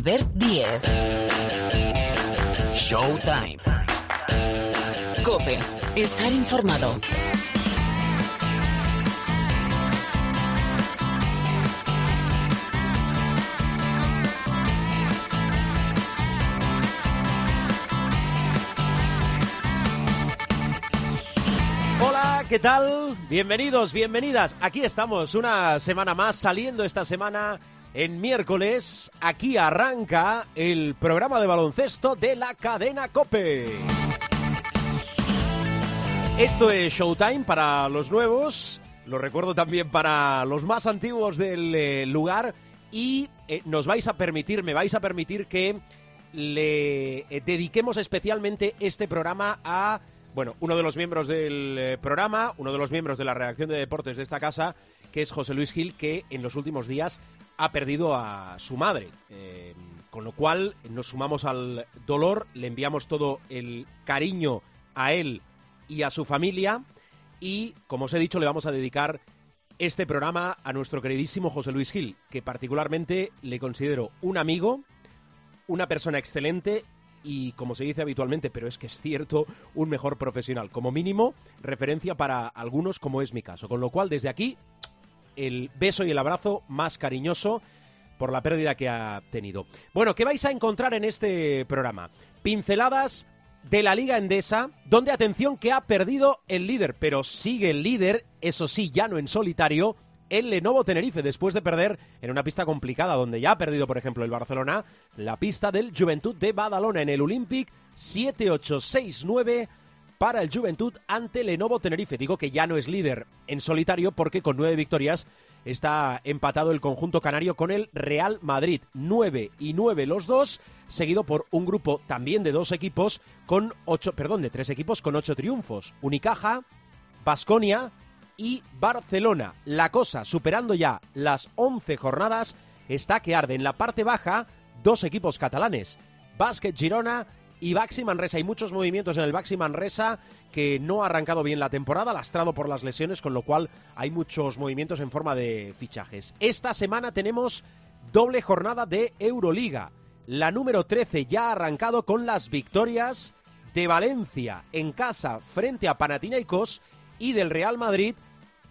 Albert Díez. Showtime. Cope. Estar informado. Hola, ¿qué tal? Bienvenidos, bienvenidas. Aquí estamos una semana más saliendo esta semana en miércoles. Aquí arranca el programa de baloncesto de la cadena Cope. Esto es Showtime para los nuevos, lo recuerdo también para los más antiguos del eh, lugar y eh, nos vais a permitir, me vais a permitir que le eh, dediquemos especialmente este programa a, bueno, uno de los miembros del programa, uno de los miembros de la redacción de deportes de esta casa, que es José Luis Gil, que en los últimos días ha perdido a su madre. Eh, con lo cual nos sumamos al dolor, le enviamos todo el cariño a él y a su familia y, como os he dicho, le vamos a dedicar este programa a nuestro queridísimo José Luis Gil, que particularmente le considero un amigo, una persona excelente y, como se dice habitualmente, pero es que es cierto, un mejor profesional. Como mínimo, referencia para algunos, como es mi caso. Con lo cual, desde aquí, el beso y el abrazo más cariñoso por la pérdida que ha tenido. Bueno, ¿qué vais a encontrar en este programa? Pinceladas de la Liga Endesa, donde atención que ha perdido el líder, pero sigue el líder, eso sí, ya no en solitario, el Lenovo Tenerife, después de perder en una pista complicada, donde ya ha perdido, por ejemplo, el Barcelona, la pista del Juventud de Badalona en el Olympic 7-8-6-9 para el Juventud ante Lenovo Tenerife. Digo que ya no es líder en solitario porque con nueve victorias está empatado el conjunto canario con el Real Madrid. 9 y 9 los dos, seguido por un grupo también de dos equipos con ocho, perdón, de tres equipos con ocho triunfos. Unicaja, Basconia y Barcelona. La cosa, superando ya las 11 jornadas, está que arde en la parte baja dos equipos catalanes, Básquet Girona y Baxi Manresa. Hay muchos movimientos en el Baxi Manresa que no ha arrancado bien la temporada, lastrado por las lesiones, con lo cual hay muchos movimientos en forma de fichajes. Esta semana tenemos doble jornada de Euroliga. La número 13 ya ha arrancado con las victorias de Valencia en casa frente a Panathinaikos y del Real Madrid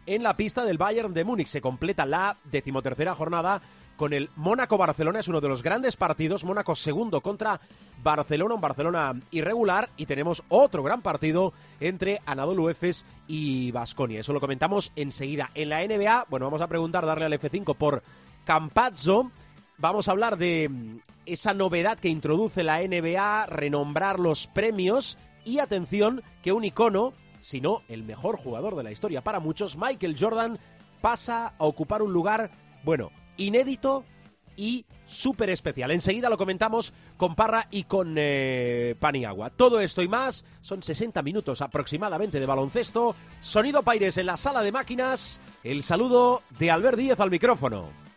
en la pista del Bayern de Múnich. Se completa la decimotercera jornada con el Mónaco-Barcelona. Es uno de los grandes partidos. Mónaco segundo contra Barcelona, un Barcelona irregular. Y tenemos otro gran partido entre Anadolu Efes y Basconia. Eso lo comentamos enseguida. En la NBA, bueno, vamos a preguntar, darle al F5 por Campazzo. Vamos a hablar de esa novedad que introduce la NBA, renombrar los premios. Y atención, que un icono, si no el mejor jugador de la historia para muchos, Michael Jordan, pasa a ocupar un lugar, bueno, inédito y súper especial. Enseguida lo comentamos con Parra y con eh, Paniagua. Todo esto y más son 60 minutos aproximadamente de baloncesto. Sonido Paires en la sala de máquinas. El saludo de Albert Díez al micrófono.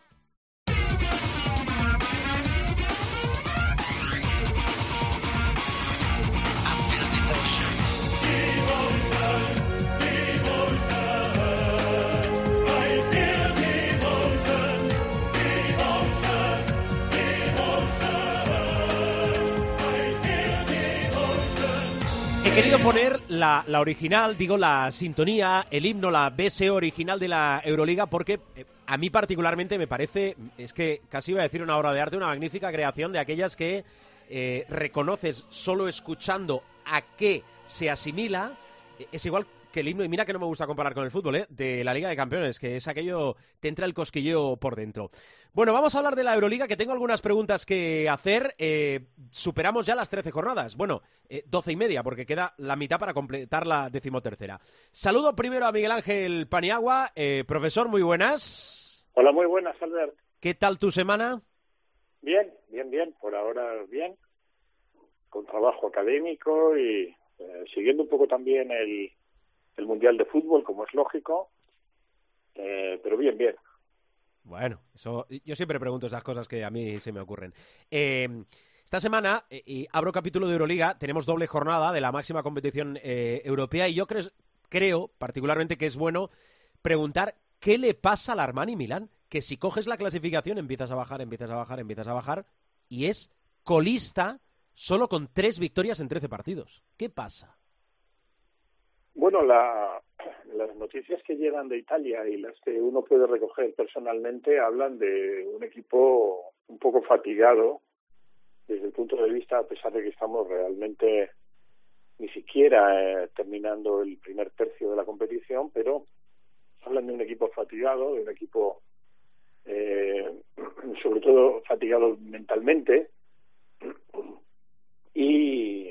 He querido poner la, la original, digo la sintonía, el himno, la BSO original de la Euroliga, porque eh, a mí particularmente me parece, es que casi iba a decir una obra de arte, una magnífica creación de aquellas que eh, reconoces solo escuchando a qué se asimila. Eh, Es igual que el himno, y mira que no me gusta comparar con el fútbol, ¿eh? de la Liga de Campeones, que es aquello, te entra el cosquilleo por dentro. Bueno, vamos a hablar de la Euroliga, que tengo algunas preguntas que hacer. Eh, superamos ya las 13 jornadas. Bueno, eh, 12 y media, porque queda la mitad para completar la decimotercera. Saludo primero a Miguel Ángel Paniagua. Eh, profesor, muy buenas. Hola, muy buenas, Albert. ¿Qué tal tu semana? Bien, bien, bien. Por ahora bien. Con trabajo académico y eh, siguiendo un poco también el, el Mundial de Fútbol, como es lógico. Eh, pero bien, bien. Bueno, eso, yo siempre pregunto esas cosas que a mí se me ocurren. Eh, esta semana, eh, y abro capítulo de Euroliga, tenemos doble jornada de la máxima competición eh, europea y yo creo, creo particularmente que es bueno preguntar qué le pasa al Armani Milán, que si coges la clasificación empiezas a bajar, empiezas a bajar, empiezas a bajar y es colista solo con tres victorias en 13 partidos. ¿Qué pasa? Bueno, la, las noticias que llegan de Italia y las que uno puede recoger personalmente hablan de un equipo un poco fatigado desde el punto de vista, a pesar de que estamos realmente ni siquiera eh, terminando el primer tercio de la competición, pero hablan de un equipo fatigado, de un equipo eh, sobre todo fatigado mentalmente y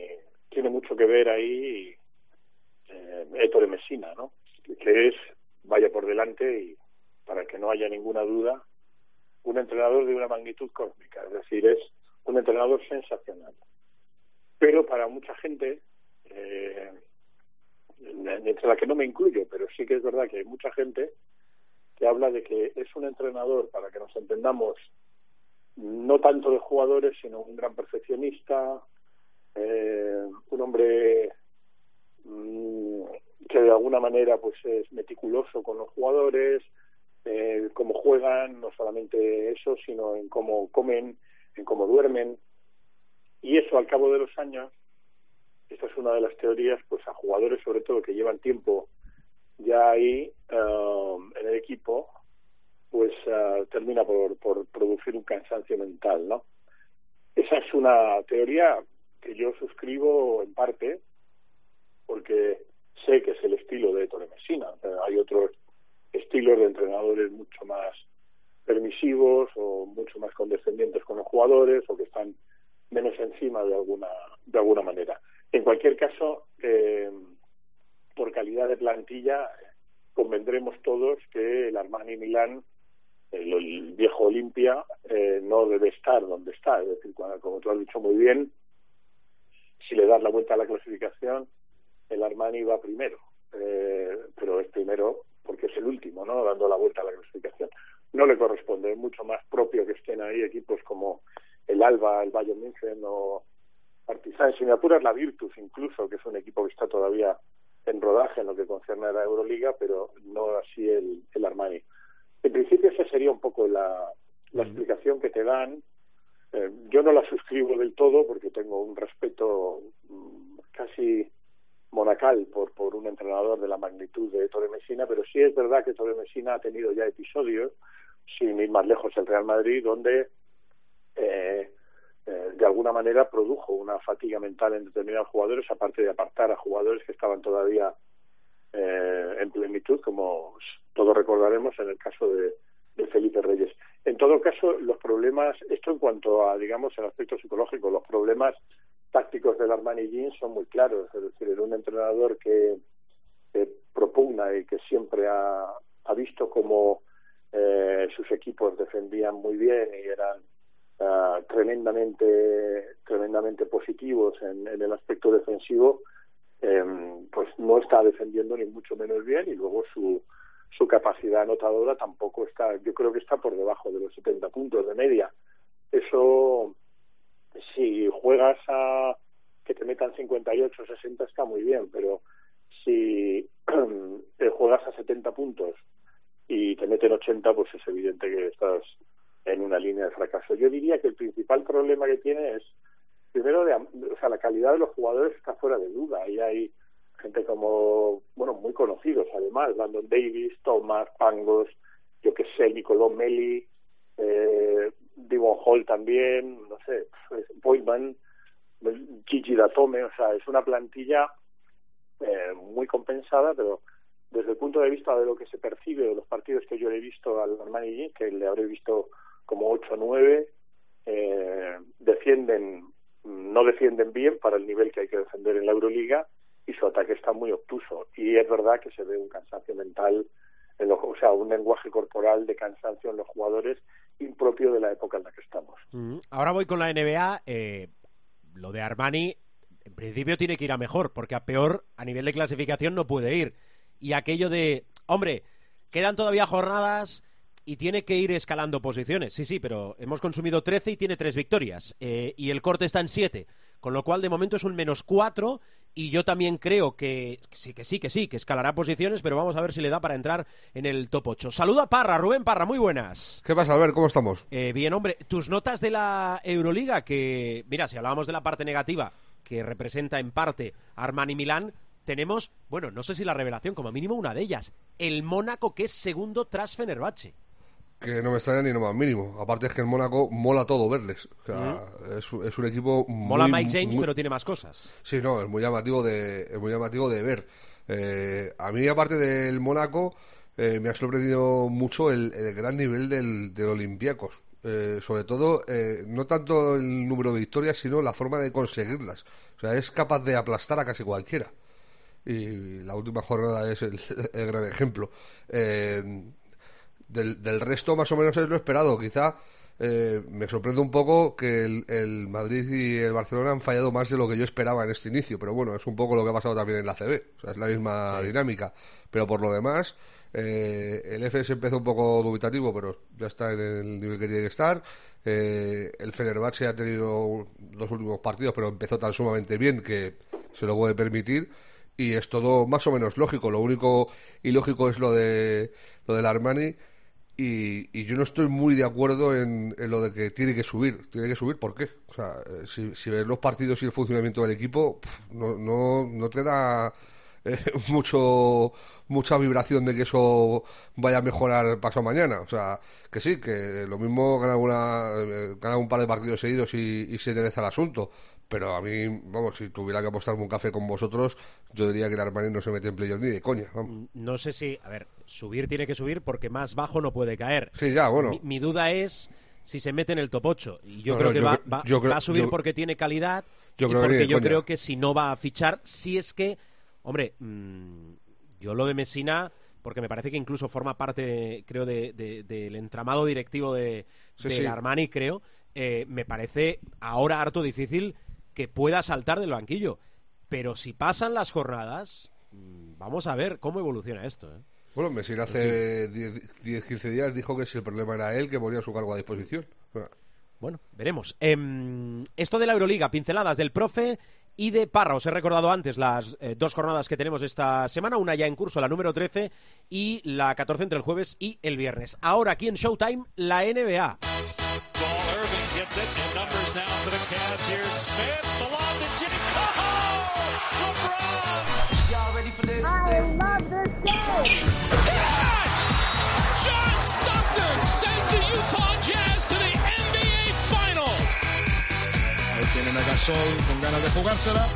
tiene mucho que ver ahí eh, Messina, ¿no? que es, vaya por delante y para que no haya ninguna duda, un entrenador de una magnitud cósmica, es decir, es un entrenador sensacional. Pero para mucha gente, eh, entre la que no me incluyo, pero sí que es verdad que hay mucha gente que habla de que es un entrenador, para que nos entendamos, no tanto de jugadores, sino un gran perfeccionista, eh, un hombre mm, que de alguna manera pues es meticuloso con los jugadores, eh, cómo juegan, no solamente eso, sino en cómo comen, en cómo duermen. Y eso al cabo de los años, esta es una de las teorías, pues a jugadores sobre todo que llevan tiempo ya ahí um, en el equipo, pues uh, termina por, por producir un cansancio mental, ¿no? Esa es una teoría que yo suscribo en parte, porque sé que es el estilo de Ettore Messina. hay otros estilos de entrenadores mucho más permisivos o mucho más condescendientes con los jugadores o que están menos encima de alguna de alguna manera. En cualquier caso, eh, por calidad de plantilla, convendremos todos que el Armani Milán, el, viejo Olimpia, eh, no debe estar donde está. Es decir, como tú has dicho muy bien, si le das la vuelta a la clasificación, el Armani va primero, eh, pero es primero porque es el último, ¿no? Dando la vuelta a la clasificación. No le corresponde, es mucho más propio que estén ahí equipos como el Alba, el Bayern München o Partizan. Si me apuras, la Virtus incluso, que es un equipo que está todavía en rodaje en lo que concierne a la Euroliga, pero no así el, el Armani. En principio esa sería un poco la, la explicación que te dan. Eh, yo no la suscribo del todo porque tengo un respeto mm, casi monacal por, por un entrenador de la magnitud de Torre Messina, pero sí es verdad que Torre Messina ha tenido ya episodios, sin ir más lejos el Real Madrid, donde eh, eh, de alguna manera produjo una fatiga mental en determinados jugadores, aparte de apartar a jugadores que estaban todavía eh, en plenitud, como todos recordaremos en el caso de, de Felipe Reyes. En todo caso, los problemas, esto en cuanto a, digamos, el aspecto psicológico, los problemas tácticos del Armani Jeans son muy claros, es decir, era un entrenador que, propugna y que siempre ha, visto como eh, sus equipos defendían muy bien y eran uh, tremendamente tremendamente positivos en, en el aspecto defensivo eh, pues no está defendiendo ni mucho menos bien y luego su su capacidad anotadora tampoco está yo creo que está por debajo de los 70 puntos de media. Eso si juegas a que te metan 58 o 60 está muy bien, pero si juegas a 70 puntos y te meten 80, pues es evidente que estás en una línea de fracaso. Yo diría que el principal problema que tiene es, primero, de, o sea, la calidad de los jugadores está fuera de duda. Ahí hay gente como, bueno, muy conocidos además, Landon Davis, Thomas, Pangos, yo que sé, Nicolò Meli, eh, Devon Hall también, no sé, Boyman, Gigi Datome, o sea, es una plantilla eh, muy compensada, pero desde el punto de vista de lo que se percibe de los partidos que yo le he visto al Armani que le habré visto como 8 o 9, eh, defienden, no defienden bien para el nivel que hay que defender en la Euroliga y su ataque está muy obtuso. Y es verdad que se ve un cansancio mental, en o sea, un lenguaje corporal de cansancio en los jugadores impropio de la época en la que estamos. Mm, ahora voy con la NBA. Eh, lo de Armani, en principio tiene que ir a mejor, porque a peor a nivel de clasificación no puede ir. Y aquello de, hombre, quedan todavía jornadas, y tiene que ir escalando posiciones. Sí, sí, pero hemos consumido 13 y tiene 3 victorias. Eh, y el corte está en 7. Con lo cual, de momento es un menos 4. Y yo también creo que sí, que sí, que sí, que escalará posiciones, pero vamos a ver si le da para entrar en el top 8. Saluda Parra, Rubén Parra, muy buenas. ¿Qué pasa, Albert? ¿Cómo estamos? Eh, bien, hombre, tus notas de la Euroliga, que, mira, si hablábamos de la parte negativa, que representa en parte Armani Milán, tenemos, bueno, no sé si la revelación, como mínimo una de ellas, el Mónaco que es segundo tras Fenerbahce que no me extraña ni lo más mínimo. Aparte es que en Mónaco mola todo verles. O sea, es, un equipo Mola Mike James, pero tiene más cosas. Sí, no, es muy llamativo de, es muy llamativo de ver. Eh, a mí, aparte del Mónaco, eh, me ha sorprendido mucho el, gran nivel del, del Olympiacos. Eh, sobre todo, no tanto el número de victorias, sino la forma de conseguirlas. O sea, es capaz de aplastar a casi cualquiera. Y la última jornada es el, el gran ejemplo. Eh, del, del resto más o menos es lo esperado. Quizá eh, me sorprende un poco que el, Madrid y el Barcelona han fallado más de lo que yo esperaba en este inicio, pero bueno, es un poco lo que ha pasado también en la CB, o sea, es la misma dinámica. Pero por lo demás, eh, el FS empezó un poco dubitativo, pero ya está en el nivel que tiene que estar. Eh, el Fenerbahce ha tenido los últimos partidos, pero empezó tan sumamente bien que se lo puede permitir y es todo más o menos lógico. Lo único ilógico es lo de lo del Armani y, yo no estoy muy de acuerdo en, lo de que tiene que subir. Tiene que subir, ¿por qué? O sea, eh, si, ves los partidos y el funcionamiento del equipo, no, no, no te da eh, mucho mucha vibración de que eso vaya a mejorar pasado mañana. O sea, que sí, que lo mismo gana, una, eh, gana un par de partidos seguidos y, y se endereza el asunto. Pero a mí, vamos, si tuviera que apostarme un café con vosotros, yo diría que el Armani no se mete en playoff ni de coña. Mm, no sé si, a ver, subir tiene que subir porque más bajo no puede caer. Sí, ya, bueno. Mi, duda es si se mete en el top 8. Y yo creo que va, va, a subir porque tiene calidad y porque yo creo que si no va a fichar, si es que, hombre, mm, yo lo de Messina porque me parece que incluso forma parte, creo, del entramado directivo de, Armani, creo, eh, me parece ahora harto difícil que pueda saltar del banquillo. Pero si pasan las jornadas, mm, vamos a ver cómo evoluciona esto. ¿eh? Bueno, Messi hace 10-15 días dijo que si el problema era él, que ponía su cargo a disposición. Bueno, veremos. Em, esto de la Euroliga, pinceladas del profe y de Parra. Os he recordado antes las eh, dos jornadas que tenemos esta semana, una ya en curso, la número 13, y la 14 entre el jueves y el viernes. Ahora aquí en Showtime, la NBA. Con ganas de jugársela.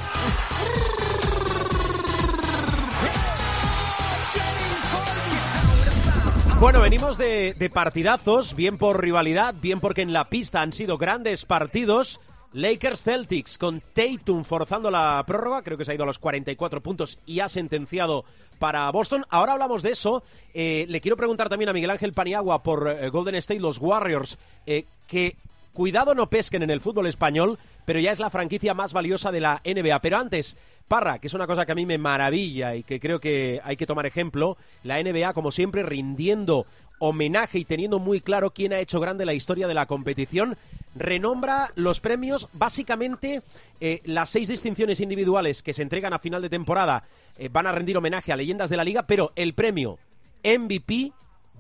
Bueno, venimos de, partidazos, bien por rivalidad, bien porque en la pista han sido grandes partidos. Lakers Celtics con Tatum forzando la prórroga, creo que se ha ido a los 44 puntos y ha sentenciado para Boston. Ahora hablamos de eso. Eh, le quiero preguntar también a Miguel Ángel Paniagua por eh, Golden State, los Warriors, eh, que cuidado no pesquen en el fútbol español, pero ya es la franquicia más valiosa de la NBA. Pero antes, Parra, que es una cosa que a mí me maravilla y que creo que hay que tomar ejemplo, la NBA, como siempre, rindiendo homenaje y teniendo muy claro quién ha hecho grande la historia de la competición, renombra los premios, básicamente eh, las seis distinciones individuales que se entregan a final de temporada eh, van a rendir homenaje a leyendas de la liga, pero el premio MVP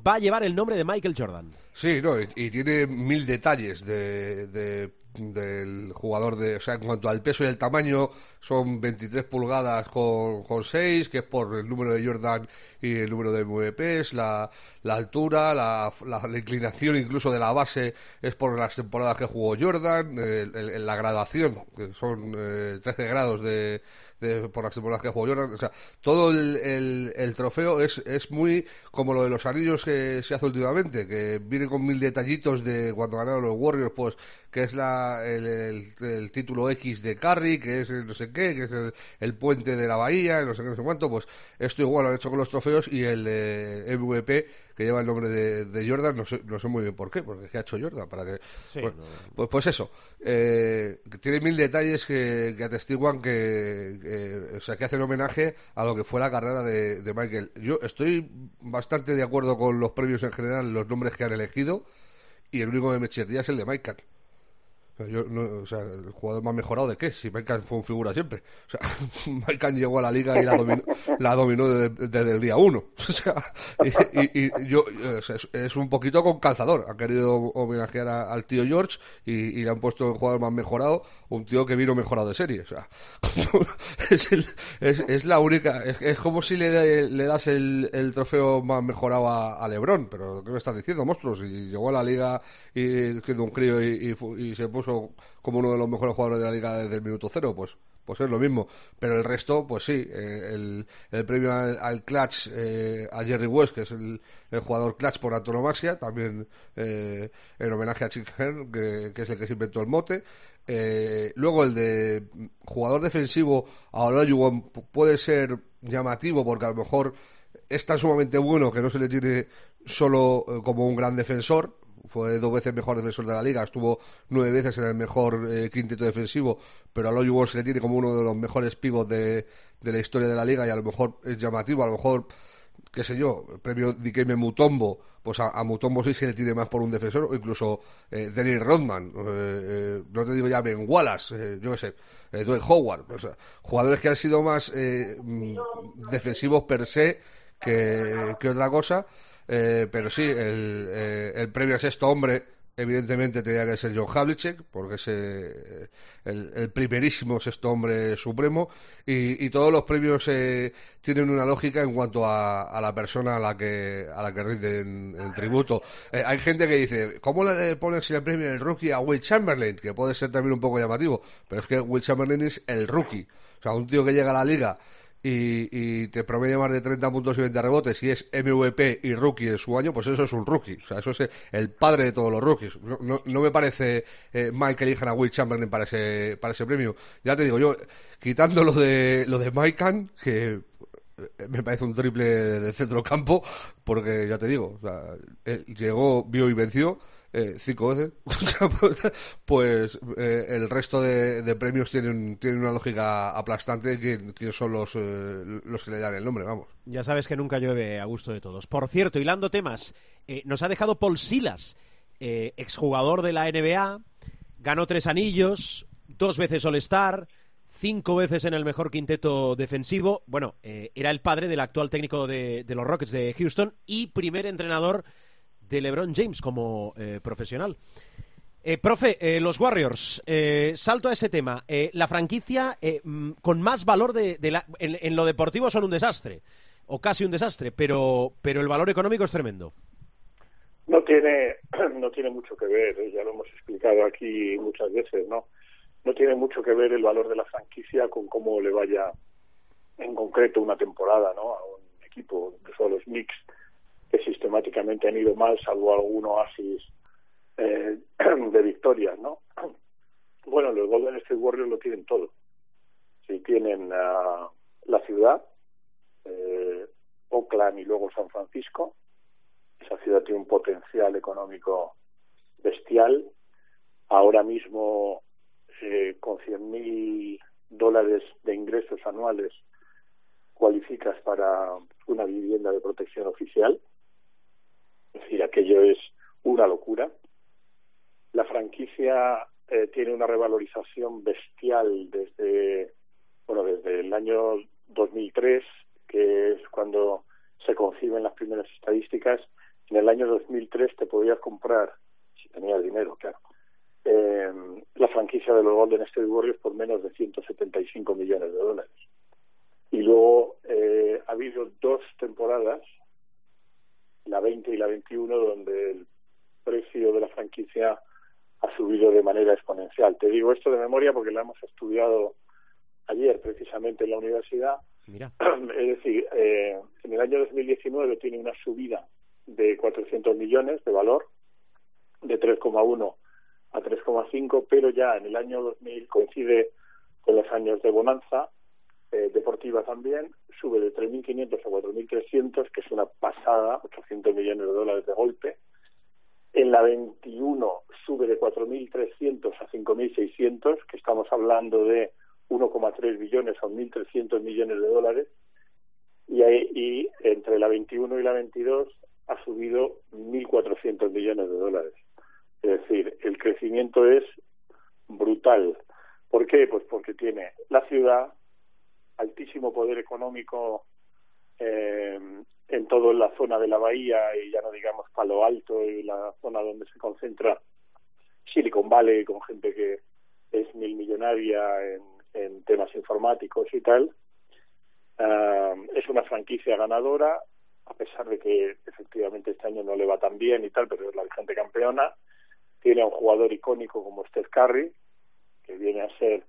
va a llevar el nombre de Michael Jordan. Sí, no, y, tiene mil detalles de, del jugador de, o sea, en cuanto al peso y el tamaño, son 23 pulgadas con, con 6, que es por el número de Jordan y el número de MVPs, la, la altura, la, inclinación incluso de la base es por las temporadas que jugó Jordan, la graduación, que son 13 eh, grados de, por las temporadas que jugó Jordan. O sea, todo el, el, trofeo es, es muy como lo de los anillos que se hace últimamente, que viene con mil detallitos de cuando ganaron los Warriors, pues que es la, el, el, título X de Curry, que es no sé qué, que es el, puente de la bahía, no sé qué, no sé cuánto, pues esto igual lo han hecho con los trofeos y el MVP lleva el nombre de, Jordan, no sé, no sé muy bien por qué, porque ¿qué ha hecho Jordan? Para que, pues, pues, pues, eso, eh, tiene mil detalles que, atestiguan que, o sea, que hacen homenaje a lo que fue la carrera de, de Michael. Yo estoy bastante de acuerdo con los premios en general, los nombres que han elegido, y el único que me chirría es el de Michael. Yo, no, o sea, el jugador más mejorado de qué, si Maikan fue un figura siempre. O sea, Maikan llegó a la liga y la dominó, la dominó desde, el día uno. O sea, y, yo, es, un poquito con calzador. Han querido homenajear al tío George y, le han puesto el jugador más mejorado, un tío que vino mejorado de serie. O sea, es, es, la única, es, como si le, le das el, el, trofeo más mejorado a, Lebron, pero ¿qué me estás diciendo, monstruos? Y llegó a la liga y siendo un crío y, y se puso como uno de los mejores jugadores de la liga desde el minuto cero, pues pues es lo mismo. Pero el resto, pues sí, eh, el, premio al, clutch eh, a Jerry West, que es el, jugador clutch por antonomasia, también eh, en homenaje a Chick Hearn, que, es el que se inventó el mote. luego el de jugador defensivo a Olajuwon puede ser llamativo porque a lo mejor es tan sumamente bueno que no se le tiene solo como un gran defensor, fue dos veces mejor defensor de la liga, estuvo nueve veces en el mejor eh, quinteto defensivo, pero a Loyu se le tiene como uno de los mejores pivots de, la historia de la liga y a lo mejor es llamativo, a lo mejor, qué sé yo, el premio Dikeme Mutombo, pues a, Mutombo sí se le tiene más por un defensor, o incluso eh, Dennis Rodman, eh, eh, no te digo ya Ben Wallace, yo qué sé, Dwayne Howard, jugadores que han sido más mm, defensivos per se que, que otra cosa eh, pero sí, el, eh, el premio a sexto hombre, evidentemente tenía que ser John Havlicek, porque es eh, el, primerísimo sexto hombre supremo, y, todos los premios tienen una lógica en cuanto a, la persona a la que a la que rinden en tributo. hay gente que dice, ¿cómo le pones el premio el rookie a Will Chamberlain? Que puede ser también un poco llamativo, pero es que Will Chamberlain es el rookie. O sea, un tío que llega a la liga y, te promedia más de 30 puntos y 20 rebotes y es MVP y rookie en su año, pues eso es un rookie. O sea, eso es el padre de todos los rookies. No, no, me parece eh, mal que elijan a Will Chamberlain para ese, para ese premio. Ya te digo, yo, quitando lo de, lo de Mike que eh, me parece un triple de centro campo, porque ya te digo, o sea, llegó, vio y venció eh, cinco veces, pues eh, el resto de, premios tienen, tienen una lógica aplastante que, son los, eh, los que le dan el nombre, vamos. Ya sabes que nunca llueve a gusto de todos. Por cierto, hilando temas, nos ha dejado Paul Silas, exjugador de la NBA, ganó tres anillos, dos veces All-Star, cinco veces en el mejor quinteto defensivo. Bueno, era el padre del actual técnico de, de, los Rockets de Houston y primer entrenador de LeBron James como eh, profesional. Eh, profe, eh, los Warriors, salto a ese tema. la franquicia mm, con más valor de, la, en, lo deportivo son un desastre, o casi un desastre, pero, pero el valor económico es tremendo. No tiene, no tiene mucho que ver, ya lo hemos explicado aquí muchas veces, ¿no? No tiene mucho que ver el valor de la franquicia con cómo le vaya en concreto una temporada, ¿no? A un equipo, de los Knicks sistemáticamente han ido mal, salvo algún oasis eh, de victorias, ¿no? Bueno, los Golden State Warriors lo tienen todo. Si tienen uh, la ciudad, eh, Oakland y luego San Francisco, esa ciudad tiene un potencial económico bestial. Ahora mismo, eh, con 100.000 dólares de ingresos anuales, cualificas para una vivienda de protección oficial. Decir, aquello es una locura. La franquicia eh, tiene una revalorización bestial desde, bueno, desde el año 2003, que es cuando se conciben las primeras estadísticas. En el año 2003 te podías comprar, si tenías dinero, claro, eh, la franquicia de los Golden State Warriors por menos de 175 millones de dólares. Y luego eh, ha habido dos temporadas la 20 y la 21, donde el precio de la franquicia ha subido de manera exponencial. Te digo esto de memoria porque la hemos estudiado ayer precisamente en la universidad. Mira. Es decir, eh, en el año 2019 tiene una subida de 400 millones de valor, de 3,1 a 3,5, pero ya en el año 2000 coincide con los años de bonanza, eh, deportiva también, sube de 3.500 a 4.300, que es una pasada, 800 millones de dólares de golpe. En la 21 sube de 4.300 a 5.600, que estamos hablando de 1,3 billones o 1.300 millones de dólares. Y, y entre la 21 y la 22 ha subido 1.400 millones de dólares. Es decir, el crecimiento es brutal. ¿Por qué? Pues porque tiene la ciudad, altísimo poder económico eh, en toda la zona de la bahía y ya no digamos Palo Alto y la zona donde se concentra Silicon Valley con gente que es mil millonaria en, temas informáticos y tal. Uh, es una franquicia ganadora, a pesar de que efectivamente este año no le va tan bien y tal, pero es la vigente campeona. Tiene a un jugador icónico como Steph Curry, que viene a ser,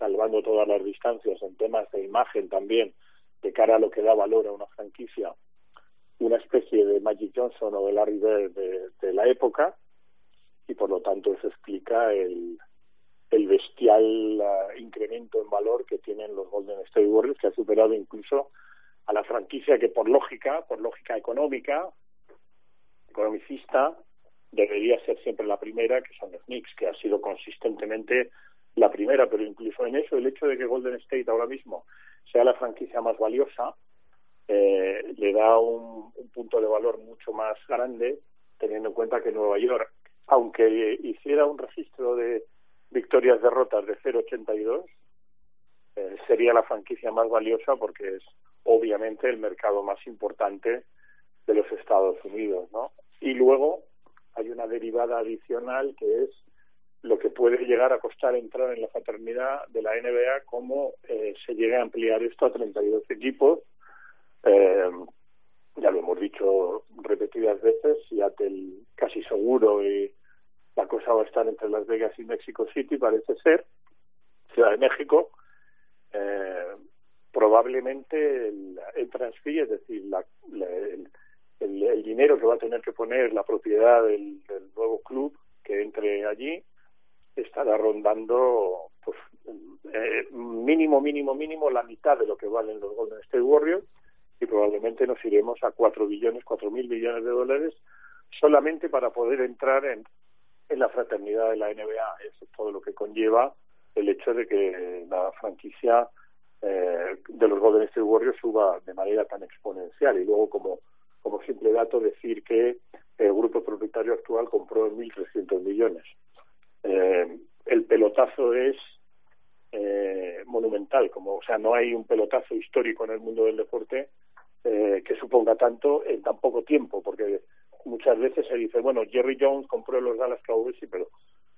salvando todas las distancias en temas de imagen también, de cara a lo que da valor a una franquicia, una especie de Magic Johnson o de Larry Bird de, la época, y por lo tanto eso explica el, el bestial uh, incremento en valor que tienen los Golden State Warriors, que ha superado incluso a la franquicia que por lógica, por lógica económica, economicista, debería ser siempre la primera, que son los Knicks, que ha sido consistentemente la primera, pero incluso en eso el hecho de que Golden State ahora mismo sea la franquicia más valiosa eh, le da un, un punto de valor mucho más grande, teniendo en cuenta que Nueva York, aunque hiciera un registro de victorias derrotas de 0,82, eh, sería la franquicia más valiosa porque es obviamente el mercado más importante de los Estados Unidos, ¿no? Y luego hay una derivada adicional que es lo que puede llegar a costar entrar en la fraternidad de la NBA, cómo eh, se llega a ampliar esto a 32 equipos. Eh, ya lo hemos dicho repetidas veces, Seattle casi seguro y la cosa va a estar entre Las Vegas y México City, parece ser, Ciudad de México. Eh, probablemente el, el transfer, es decir, la, el, el, dinero que va a tener que poner la propiedad del nuevo club que entre allí, estará rondando pues eh, mínimo, mínimo, mínimo la mitad de lo que valen los Golden State Warriors y probablemente nos iremos a cuatro billones, cuatro mil millones de dólares solamente para poder entrar en, en la fraternidad de la NBA. Eso es todo lo que conlleva el hecho de que la franquicia eh, de los Golden State Warriors suba de manera tan exponencial. Y luego, como, como simple dato, decir que el grupo propietario actual compró en 1.300 millones. Eh, el pelotazo es eh, monumental, como, o sea, no hay un pelotazo histórico en el mundo del deporte eh, que suponga tanto en tan poco tiempo, porque muchas veces se dice, bueno, Jerry Jones compró los Dallas Cowboys, sí, pero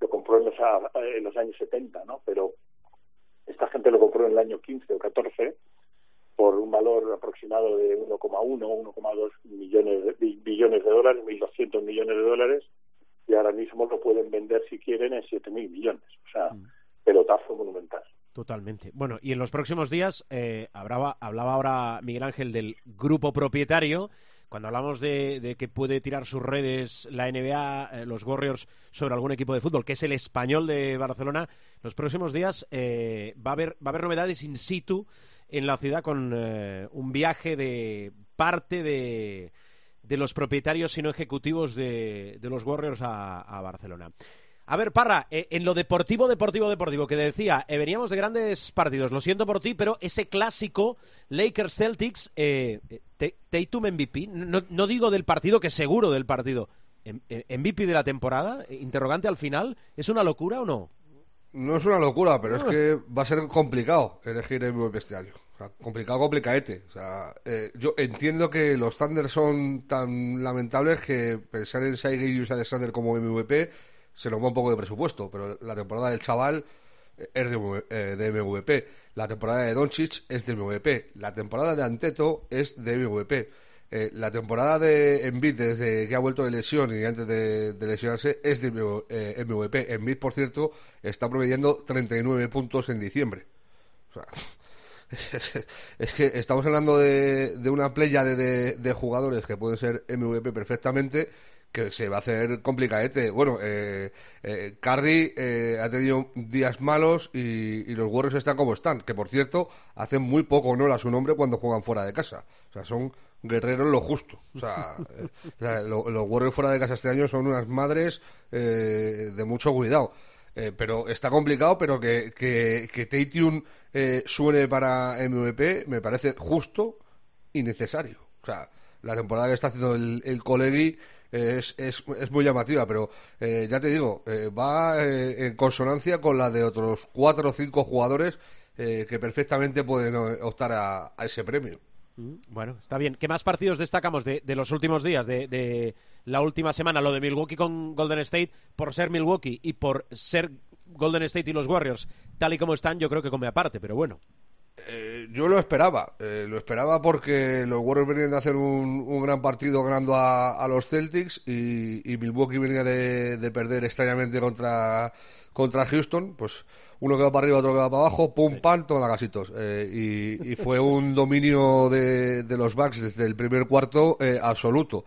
lo compró en los, en los años 70, ¿no? Pero esta gente lo compró en el año 15 o 14 por un valor aproximado de 1,1 1,2 millones de, billones de dólares, 1.200 millones de dólares, y ahora mismo lo pueden vender si quieren en 7.000 millones. O sea, mm. pelotazo monumental. Totalmente. Bueno, y en los próximos días, eh, hablaba, hablaba ahora Miguel Ángel del grupo propietario. Cuando hablamos de, de que puede tirar sus redes la NBA, eh, los Warriors, sobre algún equipo de fútbol, que es el español de Barcelona, los próximos días eh, va, a haber, va a haber novedades in situ en la ciudad con eh, un viaje de parte de, de los propietarios, sino ejecutivos de, de los Warriors a, a Barcelona. A ver, Parra, eh, en lo deportivo, deportivo, deportivo, que decía, eh, veníamos de grandes partidos, lo siento por ti, pero ese clásico Lakers-Celtics, eh, Tatum MVP, no, no, digo del partido, que seguro del partido, MVP de la temporada, interrogante al final, ¿es una locura o no? No es una locura, pero es que va a ser complicado elegir el MVP este año. Complicado, complicadete. O sea, eh, yo entiendo que los Thunder son tan lamentables que pensar en Shai Gilgeous Alexander como MVP se nos va un poco de presupuesto, pero la temporada del chaval es de, eh, MVP. La temporada de Doncic es de MVP. La temporada de Anteto es de MVP. Eh, la temporada de Embiid desde que ha vuelto de lesión y antes de, lesionarse es de eh, MVP. Embiid, por cierto, está promediando 39 puntos en diciembre. O sea, es, que estamos hablando de, de una playa de, de, de, jugadores que pueden ser MVP perfectamente que se va a hacer complicadete. Bueno, eh, eh, Curry eh, ha tenido días malos y, los Warriors están como están, que por cierto, hacen muy poco honor a su nombre cuando juegan fuera de casa. O sea, son guerreros lo justo. O sea, eh, los Warriors fuera de casa este año son unas madres de mucho cuidado. Pero está complicado, pero que, que, que suene para MVP me parece justo y necesario. O sea, la temporada que está haciendo el, el Colegi es, es, es muy llamativa, pero eh, ya te digo, eh, va eh, en consonancia con la de otros cuatro o cinco jugadores que perfectamente pueden optar a, ese premio. Mm, bueno, está bien. ¿Qué más partidos destacamos de, de los últimos días, de, de, la última semana? Lo de Milwaukee con Golden State, por ser Milwaukee y por ser Golden State y los Warriors, tal y como están, yo creo que come aparte, pero bueno. Eh, yo lo esperaba, eh, lo esperaba porque los Warriors venían de hacer un, gran partido ganando a, los Celtics y, Milwaukee venía de, perder extrañamente contra, contra Houston, pues uno que va para arriba, otro que va para abajo, pum, pam, toma gasitos. Eh, y, fue un dominio de, los Bucks desde el primer cuarto absoluto.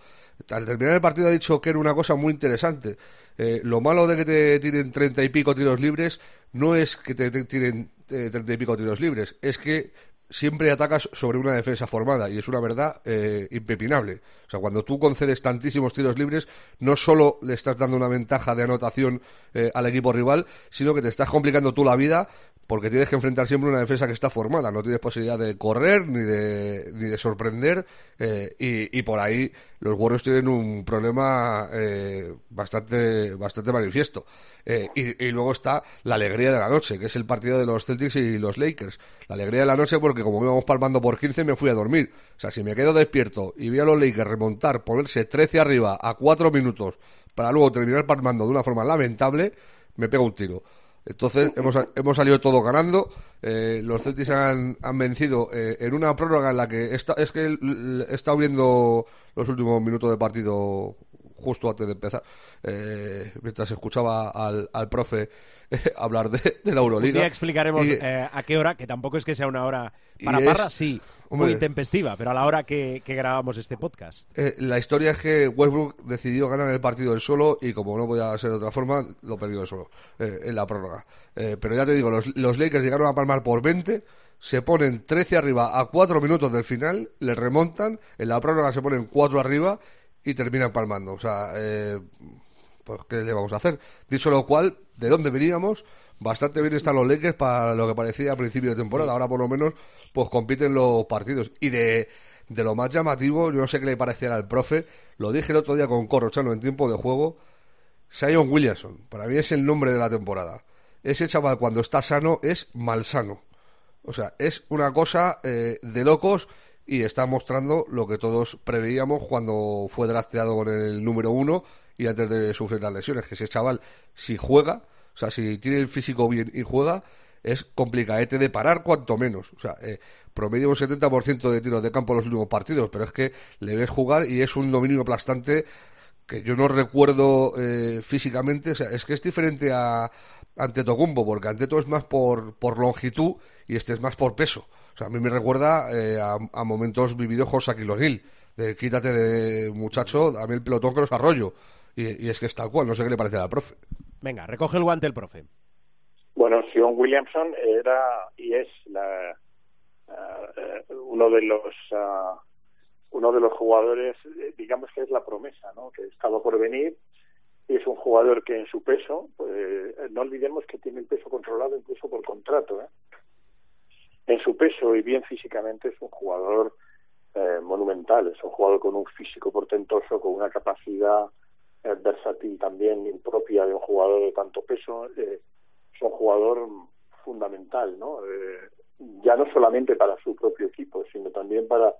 Al terminar el partido ha dicho que era una cosa muy interesante. lo malo de que te tiren treinta y pico tiros libres no es que te tiren eh, treinta y pico tiros libres, es que siempre atacas sobre una defensa formada y es una verdad eh, impepinable. O sea, cuando tú concedes tantísimos tiros libres, no solo le estás dando una ventaja de anotación eh, al equipo rival, sino que te estás complicando tú la vida porque tienes que enfrentar siempre una defensa que está formada, no tienes posibilidad de correr ni de, ni de sorprender eh, y, por ahí los Warriors tienen un problema eh, bastante, bastante manifiesto. Eh, y, luego está la alegría de la noche, que es el partido de los Celtics y los Lakers. La alegría de la noche porque como íbamos palmando por 15 me fui a dormir. O sea, si me quedo despierto y vi a los Lakers remontar, ponerse 13 arriba a 4 minutos para luego terminar palmando de una forma lamentable, me pego un tiro. Entonces hemos, hemos salido todo ganando. Eh, los Celtics han, han vencido eh, en una prórroga en la que está, es que he estado viendo los últimos minutos de partido justo antes de empezar, eh, mientras escuchaba al, al profe hablar de, la Euroliga. Ya explicaremos a qué hora, que tampoco es que sea una hora para Parra, sí, muy intempestiva, pero a la hora que, grabamos este podcast. Eh, la historia es que Westbrook decidió ganar el partido del solo y como no podía ser de otra forma, lo perdió el solo eh, en la prórroga. Eh, pero ya te digo, los, los, Lakers llegaron a palmar por 20, se ponen 13 arriba a 4 minutos del final, le remontan, en la prórroga se ponen 4 arriba y terminan palmando. O sea, pues ¿qué le vamos a hacer? Dicho lo cual, ¿de dónde veníamos? Bastante bien están los Lakers para lo que parecía a principio de temporada. Ahora por lo menos pues compiten los partidos. Y de, de lo más llamativo, yo no sé qué le pareciera al profe, lo dije el otro día con Corrochano en tiempo de juego, Sion Williamson, para mí es el nombre de la temporada. Ese chaval cuando está sano es malsano. O sea, es una cosa eh, de locos y está mostrando lo que todos preveíamos cuando fue drafteado con el número uno y antes de sufrir las lesiones, que ese chaval si juega, o sea, si tiene el físico bien y juega, es complicadete de parar cuanto menos. O sea, eh, promedio un 70% de tiros de campo en los últimos partidos, pero es que le ves jugar y es un dominio aplastante que yo no recuerdo eh, físicamente. O sea, es que es diferente a Antetokounmpo, porque Anteto es más por, por longitud y este es más por peso. O sea, a mí me recuerda eh, a, momentos vividos con Shaquille de quítate de muchacho, dame el pelotón que los arroyo. Y, y, es que es tal cual, no sé qué le parece al profe. Venga, recoge el guante el profe. Bueno, Sion Williamson era y es la, uh, uno de los uh, uno de los jugadores, digamos que es la promesa, ¿no? Que estaba por venir y es un jugador que en su peso, pues, no olvidemos que tiene el peso controlado incluso por contrato, ¿eh? En su peso y bien físicamente es un jugador eh, monumental, es un jugador con un físico portentoso, con una capacidad eh, versátil también impropia de un jugador de tanto peso. Eh, es un jugador fundamental, ¿no? Eh, ya no solamente para su propio equipo, sino también para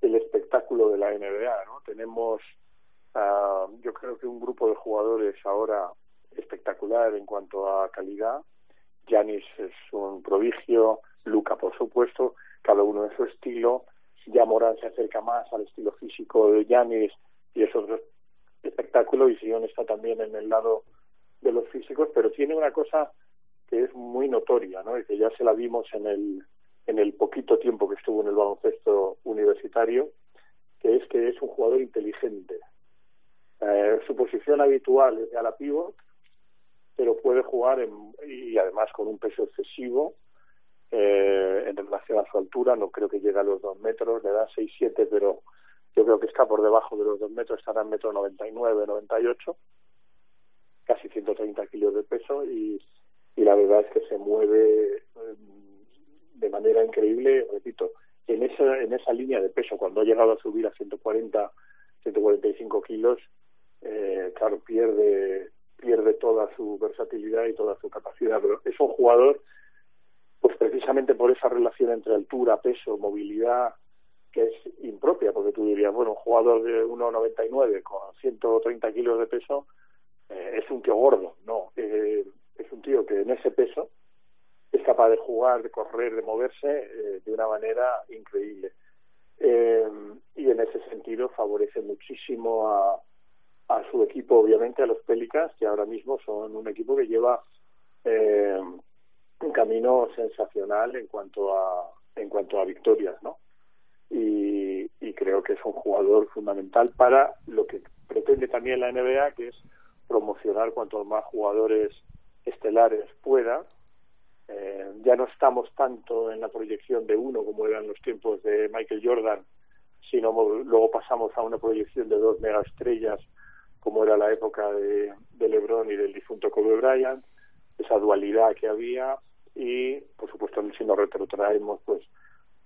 el espectáculo de la NBA, ¿no? Tenemos, uh, yo creo que un grupo de jugadores ahora espectacular en cuanto a calidad. Yanis es un prodigio, Luca por supuesto, cada uno en su estilo. Ya Morán se acerca más al estilo físico de Yanis y es otro espectáculo y Sion está también en el lado de los físicos, pero tiene una cosa que es muy notoria, ¿no? Y que ya se la vimos en el, en el poquito tiempo que estuvo en el baloncesto universitario, que es que es un jugador inteligente. Eh, su posición habitual es de ala pivot, pero puede jugar en, y además con un peso excesivo eh, en relación a su altura, no creo que llegue a los dos metros, le da 6-7, pero yo creo que está por debajo de los dos metros, estará en metro 99, 98, casi 130 kilos de peso y, y la verdad es que se mueve em, de manera increíble, repito, en esa, en esa línea de peso, cuando ha llegado a subir a 140, 145 kilos, eh, claro, pierde pierde toda su versatilidad y toda su capacidad. Pero es un jugador, pues precisamente por esa relación entre altura, peso, movilidad, que es impropia, porque tú dirías, bueno, un jugador de 1,99 con 130 kilos de peso eh, es un tío gordo. No, eh, es un tío que en ese peso es capaz de jugar, de correr, de moverse eh, de una manera increíble. Eh, y en ese sentido favorece muchísimo a, su equipo, obviamente, a los Pelicans, que ahora mismo son un equipo que lleva eh, un camino sensacional en cuanto a en cuanto a victorias, ¿no? Y, y creo que es un jugador fundamental para lo que pretende también la NBA, que es promocionar cuantos más jugadores estelares pueda. Eh, ya no estamos tanto en la proyección de uno como eran los tiempos de Michael Jordan, sino luego pasamos a una proyección de dos mega estrellas como era la época de, de LeBron y del difunto Kobe Bryant, esa dualidad que había y, por supuesto, si nos retrotraemos, pues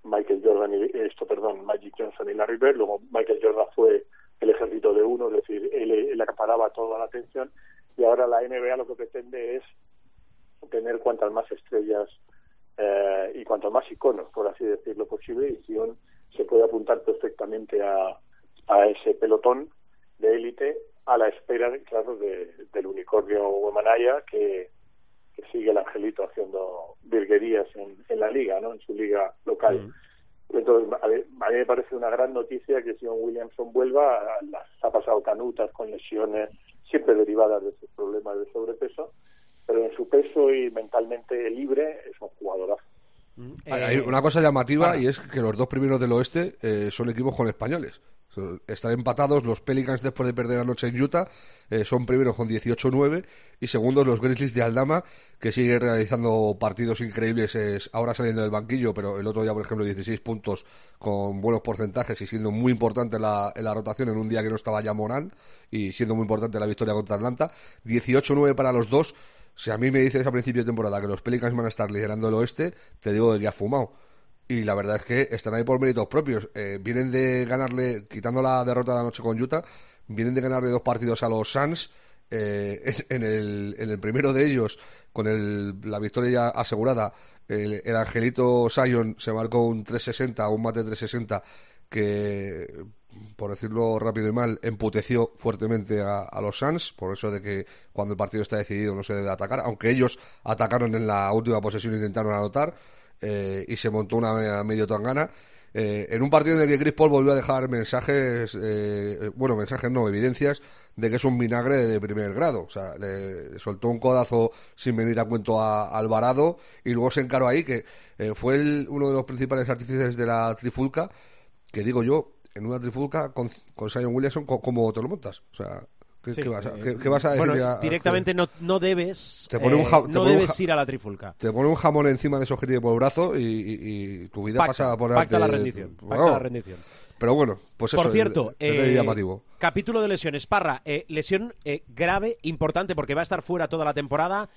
Michael Jordan y esto, perdón, Magic Johnson y Larry Bird, luego Michael Jordan fue el ejército de uno, es decir, él, él acaparaba toda la atención y ahora la NBA lo que pretende es tener cuantas más estrellas eh, y cuantos más iconos, por así decirlo posible, y Sion se puede apuntar perfectamente a, a ese pelotón de élite a la espera, claro, de, del unicornio Huemanaya que, que sigue el angelito haciendo virguerías en, en la liga, ¿no? En su liga local. Mm. Entonces, a, mí, a mí me parece una gran noticia que Sion Williamson vuelva. Las ha pasado canutas con lesiones, siempre derivadas de sus problemas de sobrepeso, pero en su peso y mentalmente libre es un jugadorazo. Mm. Hay una cosa llamativa y es que los dos primeros del oeste eh, son equipos con españoles. Están empatados los Pelicans después de perder anoche en Utah, eh, son primeros con 18-9 y segundos los Grizzlies de Aldama, que sigue realizando partidos increíbles, es, ahora saliendo del banquillo, pero el otro día, por ejemplo, 16 puntos con buenos porcentajes y siendo muy importante la, la rotación en un día que no estaba ya Morán y siendo muy importante la victoria contra Atlanta. 18-9 para los dos. Si a mí me dices a principio de temporada que los Pelicans van a estar liderando el oeste, te digo que ha fumado y la verdad es que están ahí por méritos propios. Eh, vienen de ganarle, quitando la derrota de anoche con Utah, vienen de ganarle dos partidos a los Suns. Eh, en, el, en el primero de ellos, con el, la victoria ya asegurada, el, el Angelito Sion se marcó un 360, un mate 360 que, por decirlo rápido y mal, emputeció fuertemente a, a, los Suns, por eso de que cuando el partido está decidido no se debe atacar, aunque ellos atacaron en la última posesión e intentaron anotar eh, y se montó una medio tangana. Eh, en un partido en el que Chris Paul volvió a dejar mensajes, eh, bueno, mensajes no, evidencias de que es un vinagre de primer grado. O sea, le soltó un codazo sin venir a cuento a, Alvarado y luego se encaró ahí, que eh, fue el, uno de los principales artífices de la trifulca, que digo yo, en una trifulca con, con Sion Williamson, ¿cómo te lo montas? O sea, ¿Qué, sí, ¿qué, vas, a, qué, qué vas, a, decir? Bueno, a, directamente no, no, debes, te pone un ja, no debes ir a la trifulca. Te pone un jamón encima de esos que tiene por el brazo y, y, y tu vida pacta, pasa por pacta la rendición. Bueno, pacta la rendición. Pero bueno, pues por eso. cierto, es, es eh, llamativo. capítulo de lesiones. Parra, eh, lesión eh, grave, importante, porque va a estar fuera toda la temporada.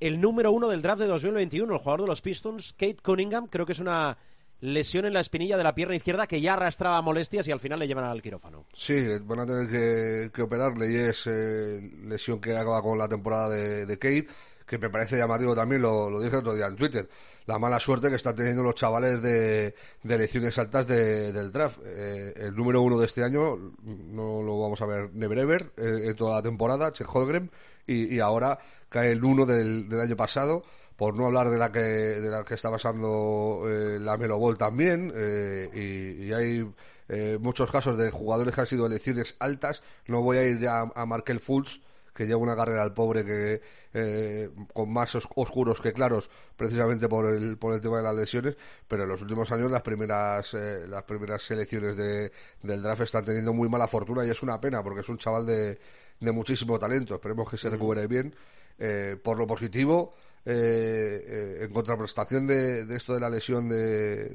El número uno del draft de 2021, el jugador de los Pistons, Kate Cunningham, creo que es una lesión en la espinilla de la pierna izquierda que ya arrastraba molestias y al final le llevan al quirófano. Sí, van a tener que, que operarle y es eh, lesión que acaba con la temporada de, de, Kate, que me parece llamativo también, lo, lo dije otro día en Twitter, la mala suerte que están teniendo los chavales de, de elecciones altas de, del draft. Eh, el número uno de este año no lo vamos a ver never ever eh, en toda la temporada, Chet Holgren, y, y ahora cae el uno del, del año pasado por no hablar de la que de la que está pasando eh, la Melo Ball también eh, y, y, hay eh, muchos casos de jugadores que han sido elecciones altas no voy a ir ya a, a Markel Fultz que lleva una carrera al pobre que eh, con más oscuros que claros, precisamente por el, por el tema de las lesiones, pero en los últimos años las primeras, eh, las primeras selecciones de, del draft están teniendo muy mala fortuna y es una pena porque es un chaval de, de muchísimo talento. Esperemos que se recupere bien. Eh, por lo positivo, eh, eh, en contraprestación de, esto de la lesión de,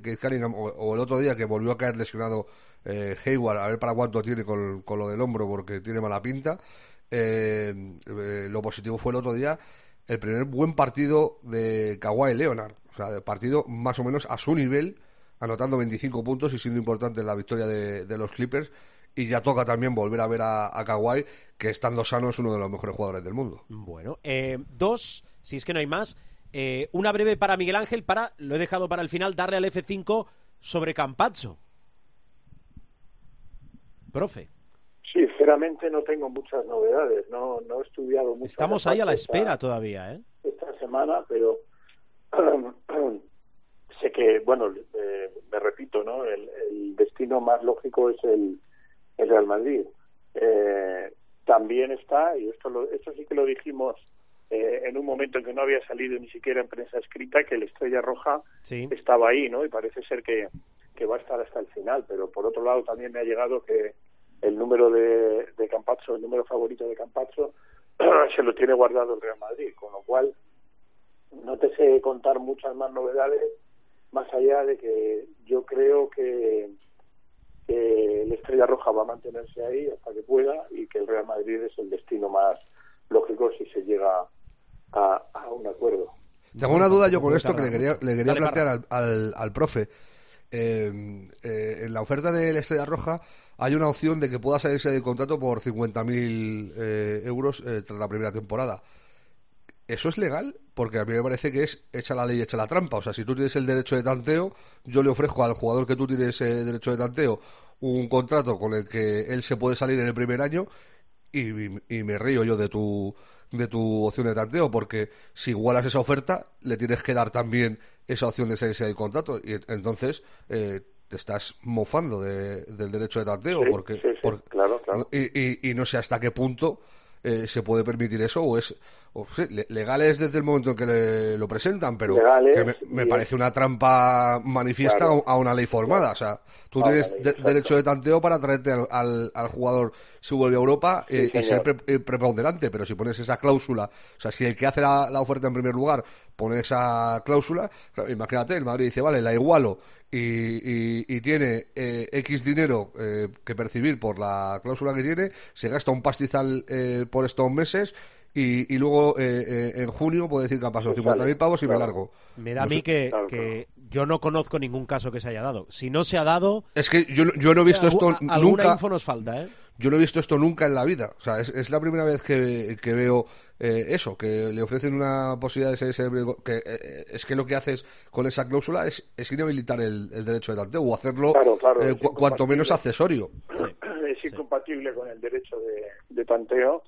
de Cunningham, o, el otro día que volvió a caer lesionado eh, Hayward, a ver para cuánto tiene con, lo del hombro, porque tiene mala pinta. lo positivo fue el otro día el primer buen partido de Kawhi Leonard, o sea, el partido más o menos a su nivel, anotando 25 puntos y siendo importante la victoria de los Clippers y ya toca también volver a ver a, a Kawhi, que estando sano es uno de los mejores jugadores del mundo. Bueno, eh, dos, si es que no hay más. Eh, una breve para Miguel Ángel, para, lo he dejado para el final, darle al F5 sobre Campazzo. Profe. Sí, sinceramente no tengo muchas novedades, no, no he estudiado mucho. Estamos ahí a la espera esta, todavía, ¿eh? Esta semana, pero sé que, bueno, eh, me repito, ¿no? El, el, destino más lógico es el, el Real Madrid. Eh, también está, y esto, lo, esto sí que lo dijimos eh, en un momento en que no había salido ni siquiera en prensa escrita, que la Estrella Roja sí. estaba ahí, ¿no? Y parece ser que, que va a estar hasta el final, pero por otro lado también me ha llegado que el número de, de Campazzo, el número favorito de Campazzo, se lo tiene guardado el Real Madrid, con lo cual no te sé contar muchas más novedades, más allá de que yo creo que Roja va a mantenerse ahí hasta que pueda y que el Real Madrid es el destino más lógico si se llega a, a un acuerdo. Tengo una duda yo con esto que le quería, le quería plantear al, al, al, profe. Eh, eh, en la oferta de la Estrella Roja hay una opción de que pueda salirse del contrato por 50.000 eh, euros tras la primera temporada. ¿Eso es legal? Porque a mí me parece que es echa la ley, echa la trampa. O sea, si tú tienes el derecho de tanteo, yo le ofrezco al jugador que tú tienes eh, derecho de tanteo un contrato con el que él se puede salir en el primer año y, y, me río yo de tu, de tu opción de tanteo, porque si igualas esa oferta, le tienes que dar también esa opción de salirse del contrato. Y entonces eh, te estás mofando de, del derecho de tanteo. Sí, porque, sí, sí, porque claro, claro. Y, y, no sé hasta qué punto eh, se puede permitir eso o es o, sí, legal es desde el momento en que le, lo presentan pero Legales, que me, me parece una trampa manifiesta Claro. a una ley formada. O sea tú tienes de- derecho de tanteo para traerte al, al, al jugador si vuelve a Europa Sí, eh, y ser pre- eh, preponderante. Pero si pones esa cláusula o sea si el que hace la, la oferta en primer lugar pone esa cláusula imagínate el Madrid dice vale la igualo y, y, y tiene eh, X dinero eh, que percibir por la cláusula que tiene, se gasta un pastizal eh, por estos meses y, y luego eh, eh, en junio puede decir que han pasado Sí, 50.000 sale, pavos y me largo. Me da a mí sé. que, Claro, que yo no conozco ningún caso que se haya dado. Si no se ha dado, Es que yo, no- yo no he visto esto algu- alguna nunca. info nos falta, ¿eh? Yo no he visto esto nunca en la vida. O sea, es, es la primera vez que, que veo eh, eso, que le ofrecen una posibilidad de ser ese que eh, es que lo que haces con esa cláusula es, es inhabilitar el, el derecho de tanteo o hacerlo Claro, claro, eh, es cu- cuanto menos accesorio. es incompatible con el derecho de, de tanteo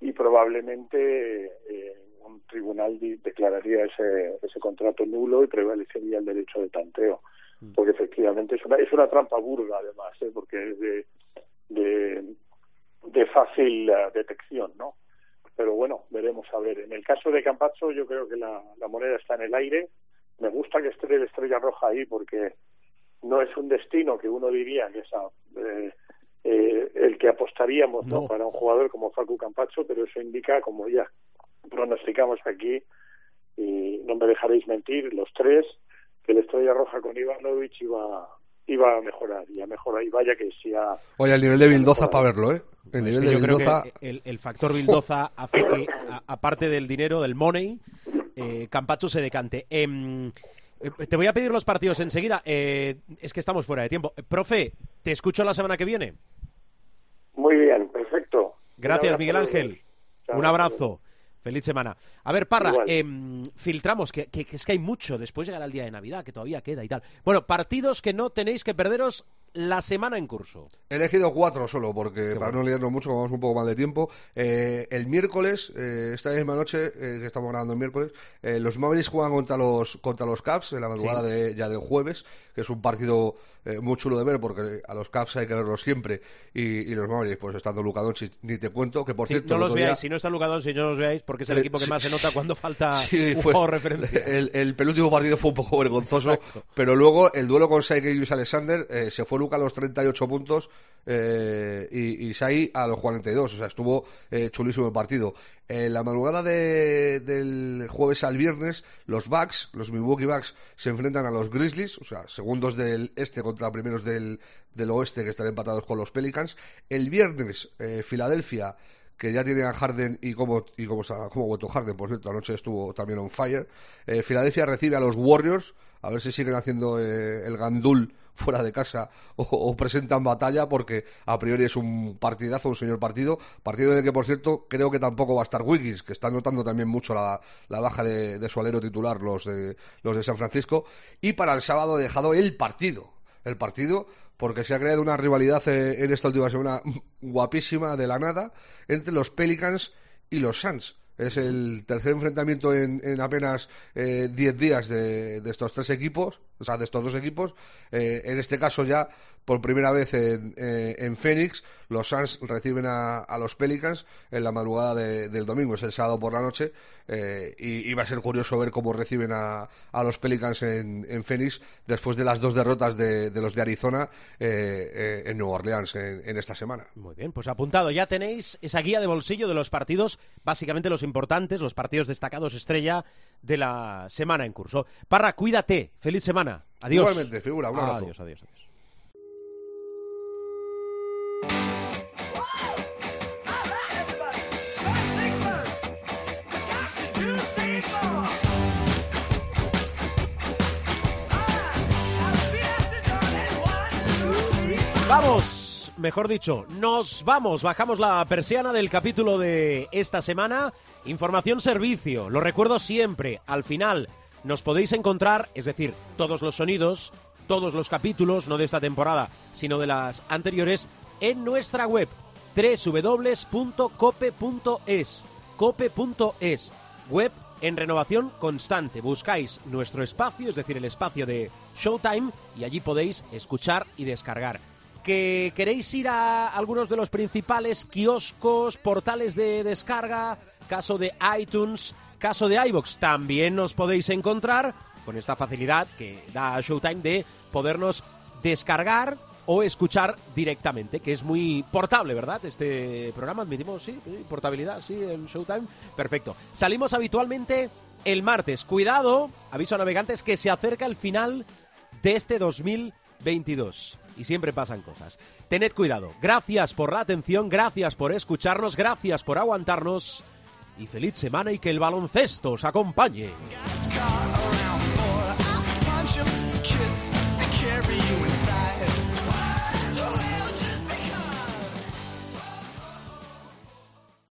y probablemente eh, un tribunal declararía ese, ese contrato nulo y prevalecería el derecho de tanteo. Porque efectivamente es una es una trampa burda además ¿eh? porque es de de, de fácil eh, detección no pero bueno veremos a ver. En el caso de Campazzo yo creo que la, la moneda está en el aire. Me gusta que esté la estrella roja ahí porque no es un destino que uno diría que es a- eh, eh, el que apostaríamos ¿no? No. para un jugador como Facu Campacho, pero eso indica, como ya pronosticamos aquí, y no me dejaréis mentir, los tres, que la Estrella Roja con Ivanovic iba, iba a mejorar, y a mejorar, y vaya que sí ha... Oye, el nivel de Bildoza para verlo, ¿eh? El Es nivel que de yo creo Bildoza. que el, el factor Bildoza hace que, a- aparte del dinero, del money, eh, Campacho se decante. Em, eh, te voy a pedir los partidos enseguida. Eh, es que estamos fuera de tiempo. Profe, te escucho la semana que viene. Muy bien, perfecto. Gracias, Miguel Ángel. Chao, Un abrazo. Feliz semana. A ver, Parra, em, filtramos, que, que- que es que hay mucho. Después llegará el día de Navidad, que todavía queda y tal. Bueno, partidos que no tenéis que perderos la semana en curso. He elegido cuatro solo, porque para no liarnos mucho, vamos un poco mal de tiempo. Eh, el miércoles, eh, esta misma noche, eh, que estamos grabando el miércoles, los Mavericks juegan contra los contra los Caps en la madrugada de, ya del jueves, que es un partido muy chulo de ver, porque a los Caps hay que verlos siempre, y, los Mavericks, pues estando Luka Doncic, ni te cuento, que por cierto... No los veáis, si no está Luka Doncic, no los veáis, porque es el equipo que más se nota cuando falta un juego referencia. El, el, penúltimo partido fue un poco vergonzoso, pero luego el duelo con Shai y Alexander, se fue Luka a los 38 puntos, eh, y, y Shai a los 42. O sea, estuvo eh, chulísimo el partido. En la madrugada del jueves al viernes, los Bucks, los Milwaukee Bucks, se enfrentan a los Grizzlies, o sea, segundos del este contra primeros del, del oeste que están empatados con los Pelicans. El viernes, eh, Filadelfia que ya tiene a Harden y como y como como Harden, por cierto, anoche estuvo también on fire. Eh, Filadelfia recibe a los Warriors, a ver si siguen haciendo eh, el gandul fuera de casa o, presentan batalla porque a priori es un partidazo, un señor partido, partido en el que por cierto creo que tampoco va a estar Wiggins, que está notando también mucho la, baja de, su alero titular los de, los de San Francisco y para el sábado he dejado el partido, el partido porque se ha creado una rivalidad eh, en esta última semana guapísima de la nada entre los Pelicans y los Suns. Es el tercer enfrentamiento en, apenas 10 eh, días de, estos tres equipos, o sea, de estos dos equipos. Eh, en este caso ya por primera vez en, eh, en Phoenix, los Suns reciben a, los Pelicans en la madrugada del domingo, es el sábado por la noche, eh, y, va a ser curioso ver cómo reciben a, los Pelicans en, en, Phoenix después de las dos derrotas de, los de Arizona eh, en Nueva Orleans en, esta semana. Muy bien, pues apuntado, ya tenéis esa guía de bolsillo de los partidos, básicamente los importantes, los partidos destacados estrella de la semana en curso. Parra, cuídate, feliz semana. Adiós. Igualmente, figura, un abrazo. adiós, adiós. adiós. Vamos, mejor dicho, nos vamos, bajamos la persiana del capítulo de esta semana. Información servicio, lo recuerdo siempre, al final nos podéis encontrar, es decir, todos los sonidos, todos los capítulos, no de esta temporada, sino de las anteriores, en nuestra web www.cope.es, cope.es, web en renovación constante. Buscáis nuestro espacio, es decir, el espacio de Showtime, y allí podéis escuchar y descargar que queréis ir a algunos de los principales kioscos, portales de descarga, caso de iTunes, caso de iBox, también nos podéis encontrar con esta facilidad que da Showtime de podernos descargar o escuchar directamente, que es muy portable, ¿verdad? Este programa, admitimos, sí, portabilidad, sí, en Showtime. Perfecto. Salimos habitualmente el martes. Cuidado, aviso a navegantes, que se acerca el final de este 2022 y siempre pasan cosas. Tened cuidado. Gracias por la atención, gracias por escucharnos, gracias por aguantarnos y feliz semana y que el baloncesto os acompañe.